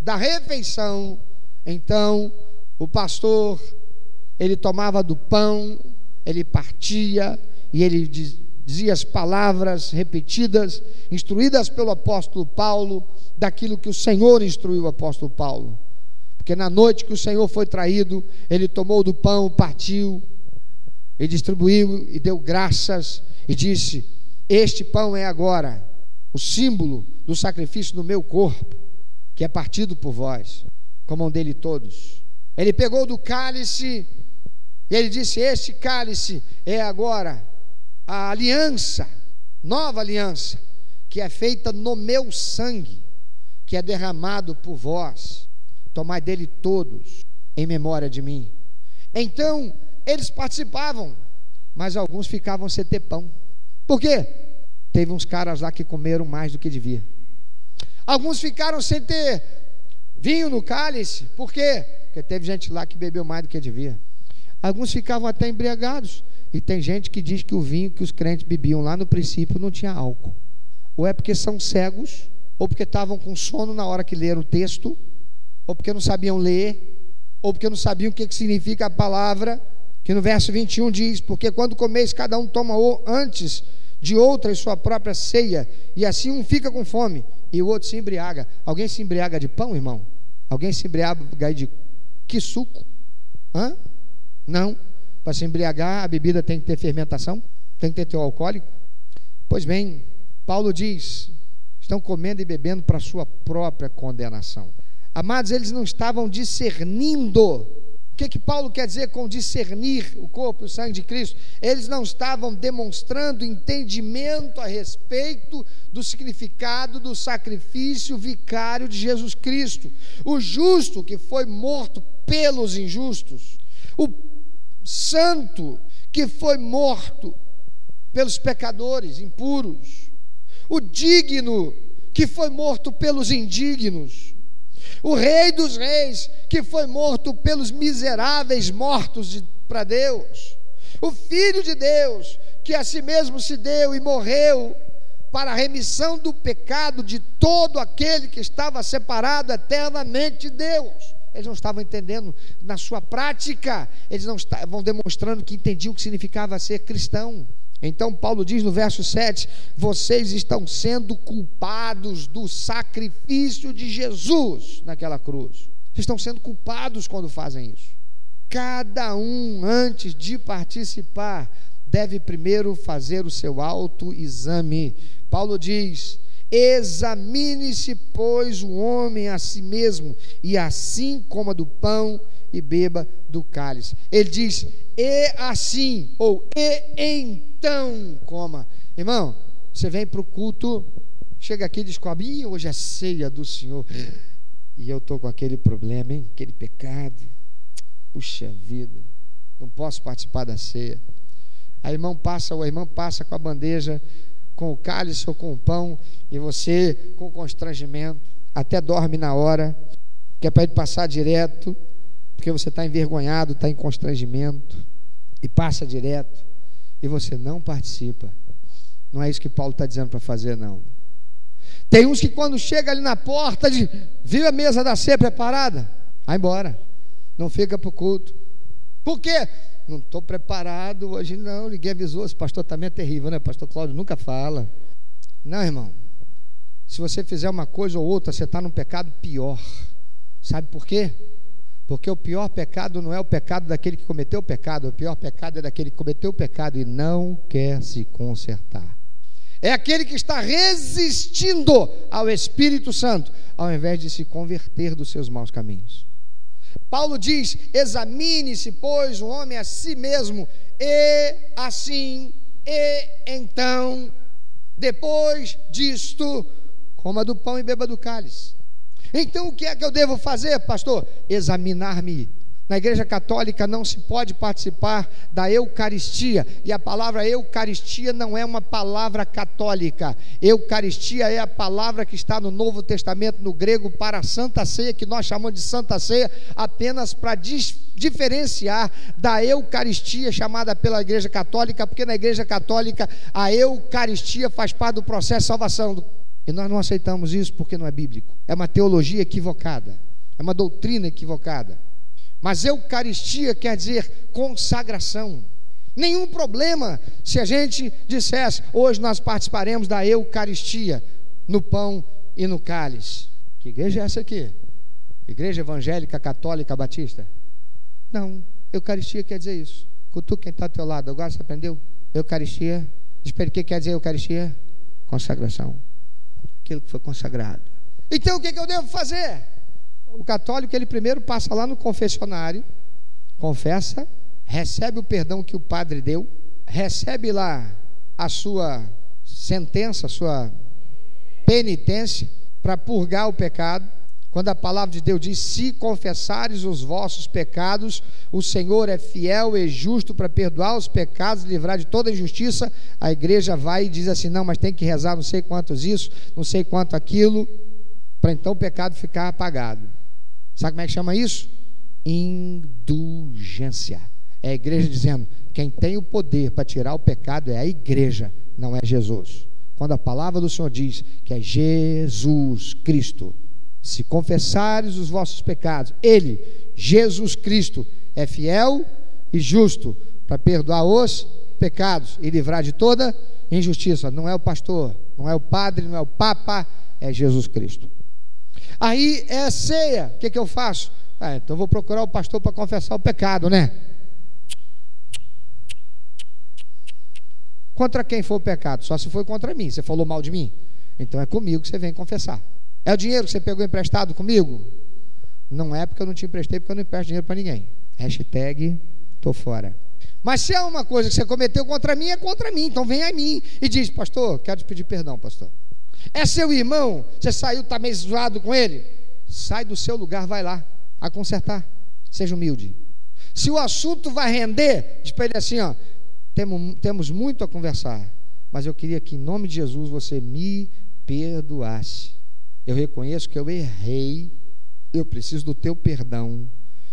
da refeição, então o pastor ele tomava do pão, ele partia e ele dizia as palavras repetidas, instruídas pelo apóstolo Paulo, daquilo que o Senhor instruiu o apóstolo Paulo. Porque na noite que o Senhor foi traído, ele tomou do pão, partiu, e distribuiu e deu graças e disse: Este pão é agora o símbolo do sacrifício do meu corpo, que é partido por vós. Comam dele todos. Ele pegou do cálice e ele disse: Este cálice é agora a aliança nova aliança, que é feita no meu sangue, que é derramado por vós. Tomai dele todos, em memória de mim. Então, eles participavam, mas alguns ficavam sem ter pão. Por quê? Teve uns caras lá que comeram mais do que devia. Alguns ficaram sem ter vinho no cálice. Por quê? Porque teve gente lá que bebeu mais do que devia. Alguns ficavam até embriagados. E tem gente que diz que o vinho que os crentes bebiam lá no princípio não tinha álcool. Ou é porque são cegos, ou porque estavam com sono na hora que leram o texto, ou porque não sabiam ler, ou porque não sabiam o que significa a palavra, que no verso 21 diz: Porque quando comeis, cada um toma antes de outra em sua própria ceia, e assim um fica com fome e o outro se embriaga. Alguém se embriaga de pão, irmão? Alguém se embriaga de que suco? Hã? Não. Para se embriagar, a bebida tem que ter fermentação, tem que ter teu alcoólico. Pois bem, Paulo diz: estão comendo e bebendo para sua própria condenação. Amados, eles não estavam discernindo que, que Paulo quer dizer com discernir o corpo e o sangue de Cristo? Eles não estavam demonstrando entendimento a respeito do significado do sacrifício vicário de Jesus Cristo. O justo que foi morto pelos injustos, o santo que foi morto pelos pecadores impuros, o digno que foi morto pelos indignos o Rei dos Reis, que foi morto pelos miseráveis mortos para Deus, o Filho de Deus, que a si mesmo se deu e morreu para a remissão do pecado de todo aquele que estava separado eternamente de Deus. Eles não estavam entendendo na sua prática, eles não estavam demonstrando que entendiam o que significava ser cristão. Então, Paulo diz no verso 7: vocês estão sendo culpados do sacrifício de Jesus naquela cruz. Vocês estão sendo culpados quando fazem isso. Cada um, antes de participar, deve primeiro fazer o seu autoexame. Paulo diz: examine-se, pois, o homem a si mesmo, e assim coma do pão e beba do cálice. Ele diz: e assim, ou e então coma. Irmão, você vem para o culto, chega aqui e descobre, Ih, hoje é ceia do Senhor. E eu estou com aquele problema, hein? Aquele pecado. Puxa vida, não posso participar da ceia. A irmã passa, o irmão passa com a bandeja, com o cálice ou com o pão, e você, com constrangimento, até dorme na hora, que é para ele passar direto, porque você está envergonhado, está em constrangimento e passa direto e você não participa. Não é isso que Paulo está dizendo para fazer, não. Tem uns que quando chega ali na porta, de, viu a mesa da ceia preparada, vai embora. Não fica para o culto. Por quê? Não estou preparado hoje, não. Ninguém avisou. Esse pastor também é terrível, né? Pastor Cláudio nunca fala. Não, irmão. Se você fizer uma coisa ou outra, você está num pecado pior. Sabe por quê? Porque o pior pecado não é o pecado daquele que cometeu o pecado, o pior pecado é daquele que cometeu o pecado e não quer se consertar. É aquele que está resistindo ao Espírito Santo, ao invés de se converter dos seus maus caminhos. Paulo diz: examine-se, pois, o homem a si mesmo, e assim, e então, depois disto, coma do pão e beba do cálice. Então o que é que eu devo fazer, pastor? Examinar-me. Na igreja católica não se pode participar da Eucaristia, e a palavra Eucaristia não é uma palavra católica. Eucaristia é a palavra que está no Novo Testamento, no grego, para a Santa Ceia, que nós chamamos de Santa Ceia, apenas para diferenciar da Eucaristia chamada pela Igreja Católica, porque na Igreja Católica a Eucaristia faz parte do processo de salvação e nós não aceitamos isso porque não é bíblico. É uma teologia equivocada, é uma doutrina equivocada. Mas Eucaristia quer dizer consagração. Nenhum problema se a gente dissesse, hoje nós participaremos da Eucaristia, no pão e no cálice. Que igreja é essa aqui? Igreja evangélica, católica, batista? Não, Eucaristia quer dizer isso. Cutuca quem está ao teu lado, agora você aprendeu? Eucaristia. Espere, o que quer dizer Eucaristia? Consagração aquilo que foi consagrado. Então o que, que eu devo fazer? O católico ele primeiro passa lá no confessionário, confessa, recebe o perdão que o padre deu, recebe lá a sua sentença, a sua penitência para purgar o pecado. Quando a palavra de Deus diz: Se confessares os vossos pecados, o Senhor é fiel e justo para perdoar os pecados e livrar de toda injustiça. A igreja vai e diz assim: Não, mas tem que rezar não sei quantos isso, não sei quanto aquilo, para então o pecado ficar apagado. Sabe como é que chama isso? Indulgência. É a igreja dizendo: quem tem o poder para tirar o pecado é a igreja, não é Jesus. Quando a palavra do Senhor diz que é Jesus Cristo, se confessares os vossos pecados, Ele, Jesus Cristo, é fiel e justo para perdoar os pecados e livrar de toda injustiça. Não é o pastor, não é o padre, não é o papa, é Jesus Cristo. Aí é ceia, o que, que eu faço? Ah, então vou procurar o pastor para confessar o pecado, né? Contra quem foi o pecado? Só se foi contra mim. Você falou mal de mim? Então é comigo que você vem confessar. É o dinheiro que você pegou emprestado comigo? Não é porque eu não te emprestei, porque eu não empresto dinheiro para ninguém. Hashtag tô fora. Mas se é uma coisa que você cometeu contra mim, é contra mim. Então vem a mim e diz, pastor, quero te pedir perdão, pastor. É seu irmão, você saiu, está meio zoado com ele? Sai do seu lugar, vai lá, a consertar. Seja humilde. Se o assunto vai render, diz para ele assim: ó, temos, temos muito a conversar, mas eu queria que em nome de Jesus você me perdoasse. Eu reconheço que eu errei, eu preciso do teu perdão.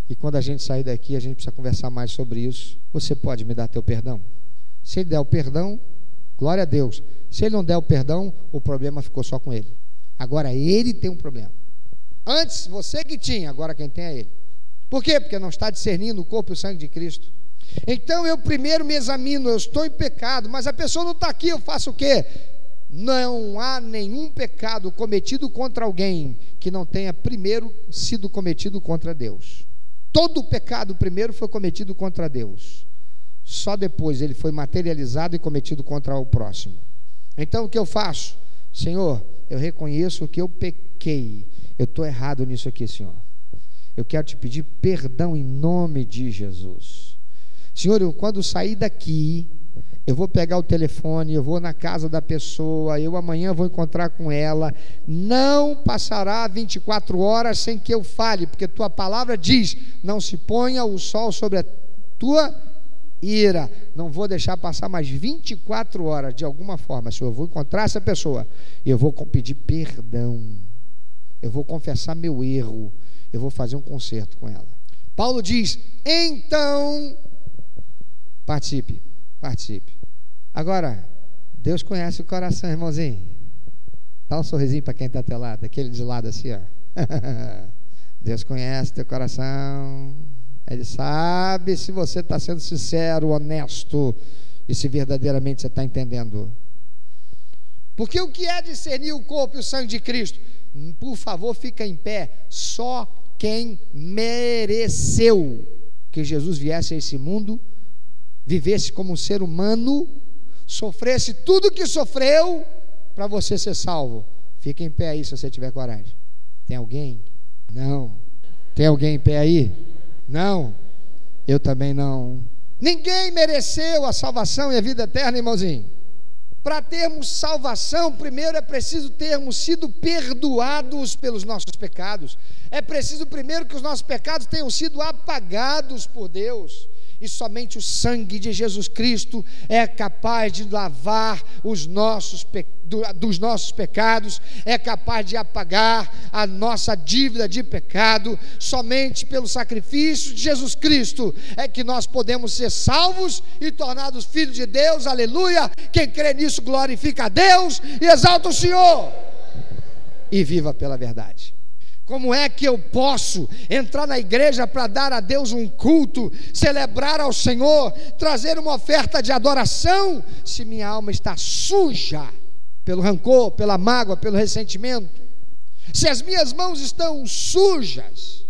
E quando a gente sair daqui, a gente precisa conversar mais sobre isso. Você pode me dar teu perdão? Se ele der o perdão, glória a Deus. Se ele não der o perdão, o problema ficou só com ele. Agora ele tem um problema. Antes você que tinha, agora quem tem é ele. Por quê? Porque não está discernindo o corpo e o sangue de Cristo. Então eu primeiro me examino, eu estou em pecado, mas a pessoa não está aqui, eu faço o quê? Não há nenhum pecado cometido contra alguém que não tenha primeiro sido cometido contra Deus. Todo pecado primeiro foi cometido contra Deus. Só depois ele foi materializado e cometido contra o próximo. Então o que eu faço? Senhor, eu reconheço que eu pequei. Eu estou errado nisso aqui, Senhor. Eu quero te pedir perdão em nome de Jesus. Senhor, eu, quando sair daqui, eu vou pegar o telefone, eu vou na casa da pessoa, eu amanhã vou encontrar com ela. Não passará 24 horas sem que eu fale, porque tua palavra diz: não se ponha o sol sobre a tua ira. Não vou deixar passar mais 24 horas de alguma forma. Senhor, eu vou encontrar essa pessoa, eu vou pedir perdão, eu vou confessar meu erro, eu vou fazer um conserto com ela. Paulo diz: então Participe, participe. Agora, Deus conhece o coração, irmãozinho. Dá um sorrisinho para quem está teu lado, aquele de lado assim, ó. Deus conhece teu coração. Ele sabe se você está sendo sincero, honesto e se verdadeiramente você está entendendo. Porque o que é discernir o corpo e o sangue de Cristo? Por favor, fica em pé. Só quem mereceu que Jesus viesse a esse mundo vivesse como um ser humano, sofresse tudo que sofreu para você ser salvo. Fique em pé aí se você tiver coragem. Tem alguém? Não. Tem alguém em pé aí? Não. Eu também não. Ninguém mereceu a salvação e a vida eterna, irmãozinho. Para termos salvação, primeiro é preciso termos sido perdoados pelos nossos pecados. É preciso primeiro que os nossos pecados tenham sido apagados por Deus e somente o sangue de Jesus Cristo é capaz de lavar os nossos dos nossos pecados, é capaz de apagar a nossa dívida de pecado. Somente pelo sacrifício de Jesus Cristo é que nós podemos ser salvos e tornados filhos de Deus. Aleluia! Quem crê nisso glorifica a Deus e exalta o Senhor. E viva pela verdade. Como é que eu posso entrar na igreja para dar a Deus um culto, celebrar ao Senhor, trazer uma oferta de adoração, se minha alma está suja pelo rancor, pela mágoa, pelo ressentimento? Se as minhas mãos estão sujas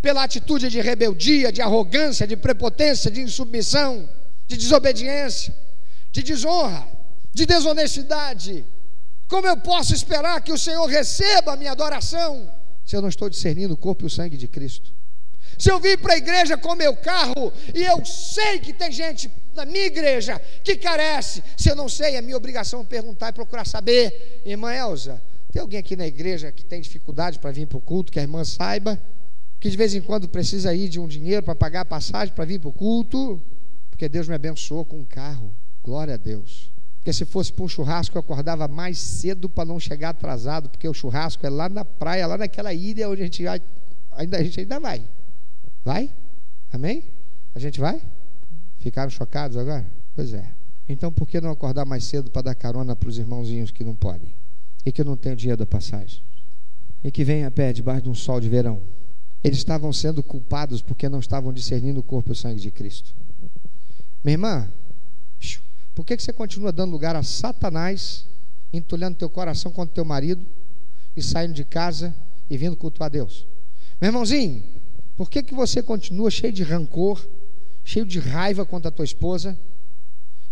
pela atitude de rebeldia, de arrogância, de prepotência, de insubmissão, de desobediência, de desonra, de desonestidade, como eu posso esperar que o Senhor receba a minha adoração? Se eu não estou discernindo o corpo e o sangue de Cristo? Se eu vim para a igreja com meu carro e eu sei que tem gente na minha igreja que carece? Se eu não sei, é minha obrigação perguntar e procurar saber. Irmã Elza, tem alguém aqui na igreja que tem dificuldade para vir para o culto, que a irmã saiba? Que de vez em quando precisa ir de um dinheiro para pagar a passagem para vir para o culto? Porque Deus me abençoou com um carro. Glória a Deus. Porque se fosse para um churrasco, eu acordava mais cedo para não chegar atrasado, porque o churrasco é lá na praia, lá naquela ilha onde a gente ainda, a gente ainda vai. Vai? Amém? A gente vai? Ficaram chocados agora? Pois é. Então por que não acordar mais cedo para dar carona para os irmãozinhos que não podem? E que não têm o dinheiro da passagem? E que vêm a pé debaixo de um sol de verão? Eles estavam sendo culpados porque não estavam discernindo o corpo e o sangue de Cristo. Minha irmã, por que, que você continua dando lugar a Satanás, entulhando teu coração contra teu marido e saindo de casa e vindo cultuar Deus? Meu irmãozinho, por que, que você continua cheio de rancor, cheio de raiva contra a tua esposa?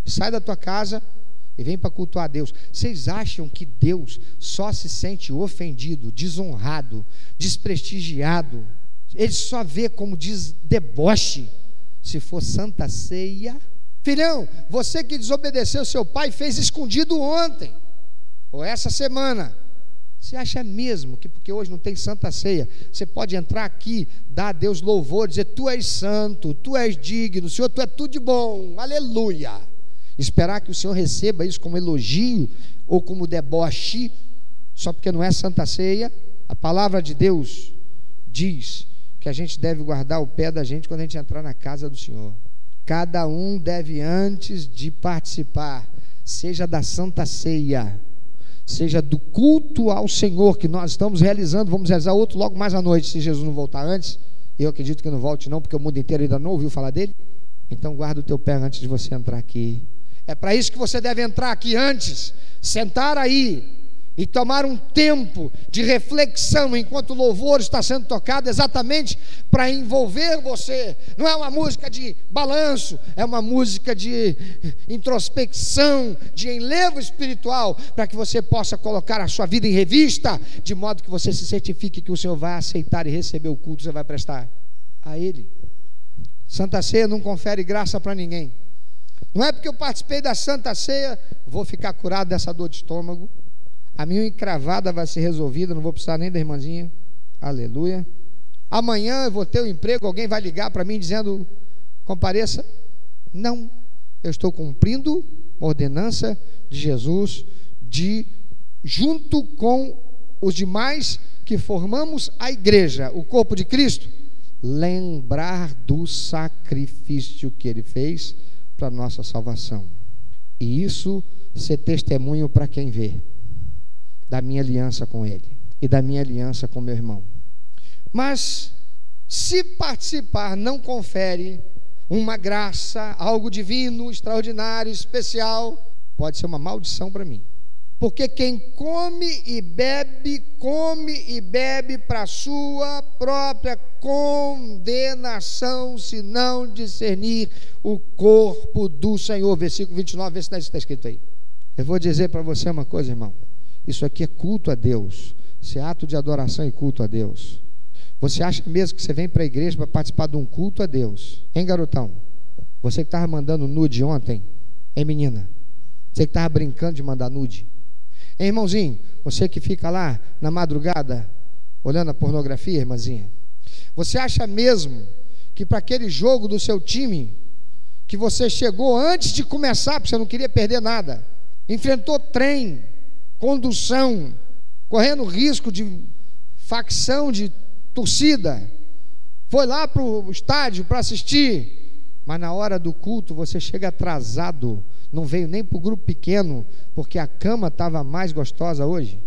Sai da tua casa e vem para cultuar a Deus. Vocês acham que Deus só se sente ofendido, desonrado, desprestigiado? Ele só vê como diz deboche se for santa ceia? Filhão, você que desobedeceu seu pai fez escondido ontem, ou essa semana. Você acha mesmo que porque hoje não tem santa ceia, você pode entrar aqui, dar a Deus louvor, dizer: Tu és santo, tu és digno, Senhor, tu é tudo de bom, aleluia. Esperar que o Senhor receba isso como elogio ou como deboche, só porque não é santa ceia. A palavra de Deus diz que a gente deve guardar o pé da gente quando a gente entrar na casa do Senhor. Cada um deve, antes de participar, seja da Santa Ceia, seja do culto ao Senhor que nós estamos realizando, vamos realizar outro logo mais à noite, se Jesus não voltar antes. Eu acredito que não volte, não, porque o mundo inteiro ainda não ouviu falar dele. Então, guarda o teu pé antes de você entrar aqui. É para isso que você deve entrar aqui antes, sentar aí, e tomar um tempo de reflexão enquanto o louvor está sendo tocado, exatamente para envolver você. Não é uma música de balanço, é uma música de introspecção, de enlevo espiritual, para que você possa colocar a sua vida em revista, de modo que você se certifique que o Senhor vai aceitar e receber o culto que você vai prestar a Ele. Santa Ceia não confere graça para ninguém. Não é porque eu participei da Santa Ceia, vou ficar curado dessa dor de estômago a minha encravada vai ser resolvida, não vou precisar nem da irmãzinha. Aleluia. Amanhã eu vou ter um emprego, alguém vai ligar para mim dizendo: compareça. Não. Eu estou cumprindo uma ordenança de Jesus de, junto com os demais que formamos a igreja, o corpo de Cristo, lembrar do sacrifício que ele fez para nossa salvação. E isso ser testemunho para quem vê da minha aliança com Ele e da minha aliança com meu irmão. Mas, se participar não confere uma graça, algo divino, extraordinário, especial, pode ser uma maldição para mim. Porque quem come e bebe, come e bebe para sua própria condenação, se não discernir o corpo do Senhor. Versículo 29, vê se está escrito aí. Eu vou dizer para você uma coisa, irmão. Isso aqui é culto a Deus. Isso é ato de adoração e culto a Deus. Você acha mesmo que você vem para a igreja para participar de um culto a Deus? Hein, garotão? Você que estava mandando nude ontem? Hein, menina? Você que estava brincando de mandar nude? Hein, irmãozinho? Você que fica lá na madrugada olhando a pornografia, irmãzinha? Você acha mesmo que para aquele jogo do seu time, que você chegou antes de começar, porque você não queria perder nada, enfrentou trem, condução, correndo risco de facção de torcida, foi lá para o estádio para assistir, mas na hora do culto você chega atrasado, não veio nem para o grupo pequeno, porque a cama estava mais gostosa hoje,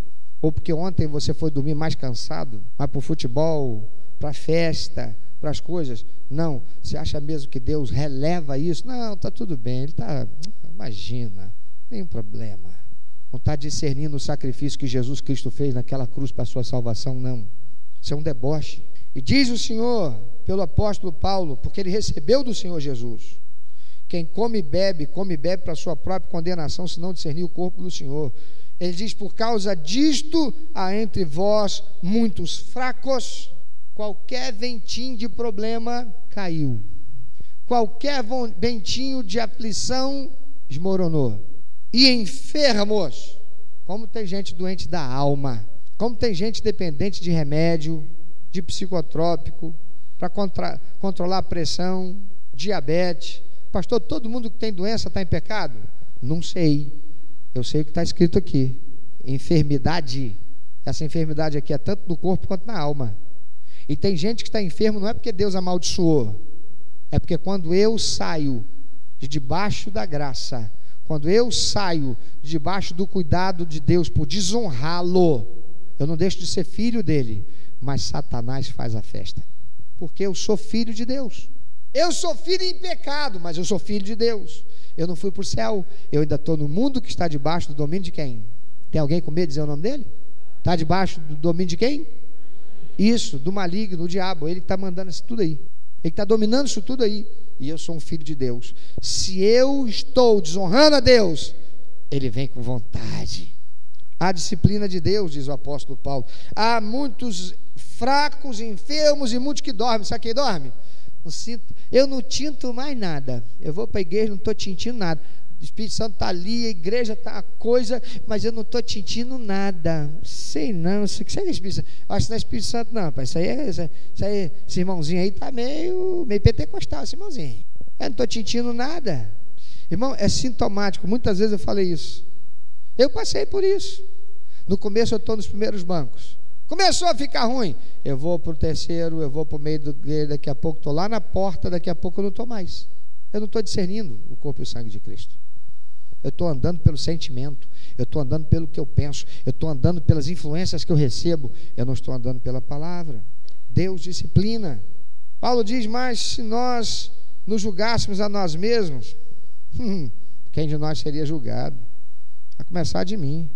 ou porque ontem você foi dormir mais cansado, mas para o futebol, para a festa, para as coisas. Não, você acha mesmo que Deus releva isso? Não, está tudo bem, Ele está. Imagina, nenhum problema. Não está discernindo o sacrifício que Jesus Cristo fez naquela cruz para a sua salvação, não. Isso é um deboche. E diz o Senhor, pelo apóstolo Paulo, porque ele recebeu do Senhor Jesus. Quem come e bebe, come e bebe para a sua própria condenação, se não discernir o corpo do Senhor. Ele diz: Por causa disto há entre vós muitos fracos, qualquer ventinho de problema caiu. qualquer ventinho de aflição desmoronou. E enfermos, como tem gente doente da alma, como tem gente dependente de remédio, de psicotrópico, para controlar a pressão, diabetes. Pastor, todo mundo que tem doença está em pecado? Não sei. Eu sei o que está escrito aqui. Enfermidade. Essa enfermidade aqui é tanto no corpo quanto na alma. E tem gente que está enfermo não é porque Deus amaldiçoou, é porque quando eu saio de debaixo da graça, quando eu saio de debaixo do cuidado de Deus por desonrá-lo, eu não deixo de ser filho dele, mas Satanás faz a festa, porque eu sou filho de Deus. Eu sou filho em pecado, mas eu sou filho de Deus. Eu não fui para o céu, eu ainda estou no mundo que está debaixo do domínio de quem? Tem alguém com medo de dizer o nome dele? Está debaixo do domínio de quem? Isso, do maligno, do diabo. Ele está mandando isso tudo aí. Ele está dominando isso tudo aí. E eu sou um filho de Deus. Se eu estou desonrando a Deus, ele vem com vontade. A disciplina de Deus, diz o apóstolo Paulo. Há muitos fracos, enfermos e muitos que dormem. Sabe quem dorme? Eu não tinto mais nada. Eu vou para a igreja, não estou tintindo nada. O Espírito Santo está ali, a igreja está a coisa, mas eu não estou tintindo nada. Sei não, sei que é Espírito Santo. Acho que não é Espírito Santo, não, pai. Isso aí, é, isso aí, esse irmãozinho aí está meio, meio pentecostal, esse irmãozinho. Eu não estou tintindo nada. Irmão, é sintomático. Muitas vezes eu falei isso. Eu passei por isso. No começo eu estou nos primeiros bancos. Começou a ficar ruim. Eu vou para o terceiro, eu vou para o meio do daqui a pouco estou lá na porta, daqui a pouco eu não estou mais. Eu não estou discernindo o corpo e o sangue de Cristo. Eu estou andando pelo sentimento, eu estou andando pelo que eu penso, eu estou andando pelas influências que eu recebo, eu não estou andando pela palavra. Deus disciplina. Paulo diz: Mas se nós nos julgássemos a nós mesmos, hum, quem de nós seria julgado? A começar de mim.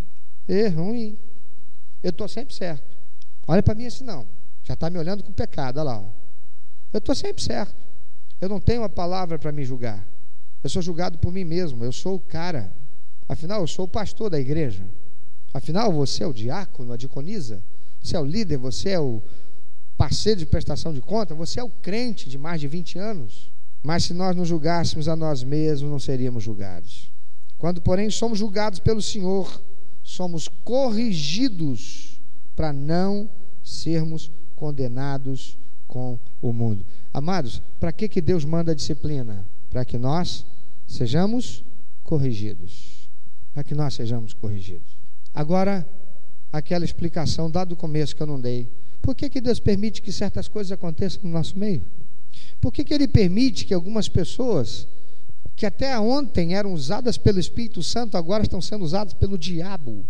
É ruim. Eu estou sempre certo. Olha para mim assim, não. Já está me olhando com pecado, olha lá. Eu estou sempre certo. Eu não tenho uma palavra para me julgar. Eu sou julgado por mim mesmo. Eu sou o cara. Afinal, eu sou o pastor da igreja. Afinal, você é o diácono, a diaconisa. Você é o líder, você é o parceiro de prestação de conta, você é o crente de mais de 20 anos. Mas se nós nos julgássemos a nós mesmos, não seríamos julgados. Quando, porém, somos julgados pelo Senhor, somos corrigidos para não sermos condenados com o mundo. Amados, para que, que Deus manda a disciplina? Para que nós sejamos corrigidos. Para que nós sejamos corrigidos. Agora, aquela explicação dada do começo que eu não dei. Por que, que Deus permite que certas coisas aconteçam no nosso meio? Por que, que Ele permite que algumas pessoas que até ontem eram usadas pelo Espírito Santo agora estão sendo usadas pelo diabo?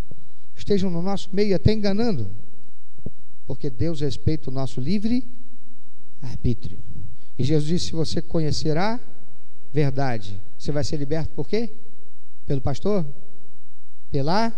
estejam no nosso meio até enganando. Porque Deus respeita o nosso livre arbítrio. E Jesus disse: se você conhecerá verdade, você vai ser liberto por quê? Pelo pastor? Pela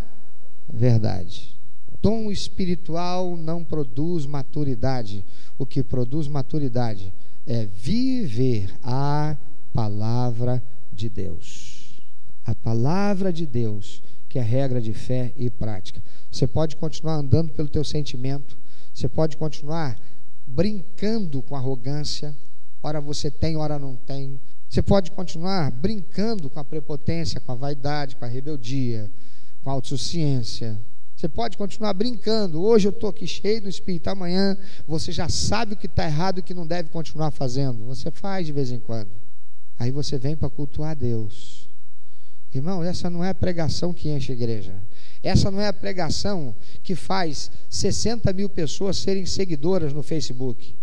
verdade. Dom espiritual não produz maturidade. O que produz maturidade é viver a palavra de Deus. A palavra de Deus que é regra de fé e prática. Você pode continuar andando pelo teu sentimento, você pode continuar brincando com arrogância, ora você tem, ora não tem. Você pode continuar brincando com a prepotência, com a vaidade, com a rebeldia, com a autossuficiência. Você pode continuar brincando. Hoje eu estou aqui cheio do Espírito, amanhã você já sabe o que está errado e o que não deve continuar fazendo. Você faz de vez em quando. Aí você vem para cultuar Deus. Irmão, essa não é a pregação que enche a igreja. Essa não é a pregação que faz 60 mil pessoas serem seguidoras no Facebook.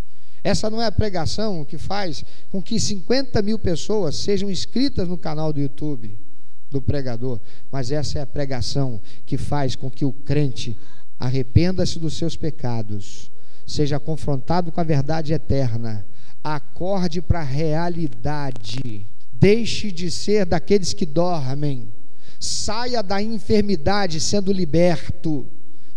Essa não é a pregação que faz com que 50 mil pessoas sejam inscritas no canal do YouTube do pregador. Mas essa é a pregação que faz com que o crente arrependa-se dos seus pecados, seja confrontado com a verdade eterna, acorde para a realidade Deixe de ser daqueles que dormem. Saia da enfermidade sendo liberto,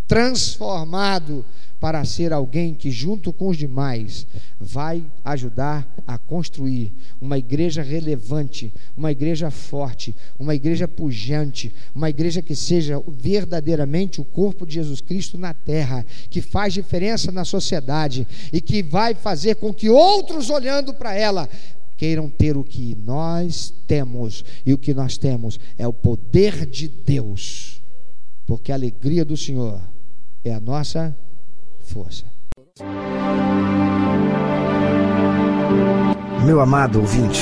transformado para ser alguém que, junto com os demais, vai ajudar a construir uma igreja relevante, uma igreja forte, uma igreja pujante, uma igreja que seja verdadeiramente o corpo de Jesus Cristo na terra, que faz diferença na sociedade e que vai fazer com que outros olhando para ela queiram ter o que nós temos, e o que nós temos é o poder de Deus, porque a alegria do Senhor é a nossa força. Meu amado ouvinte,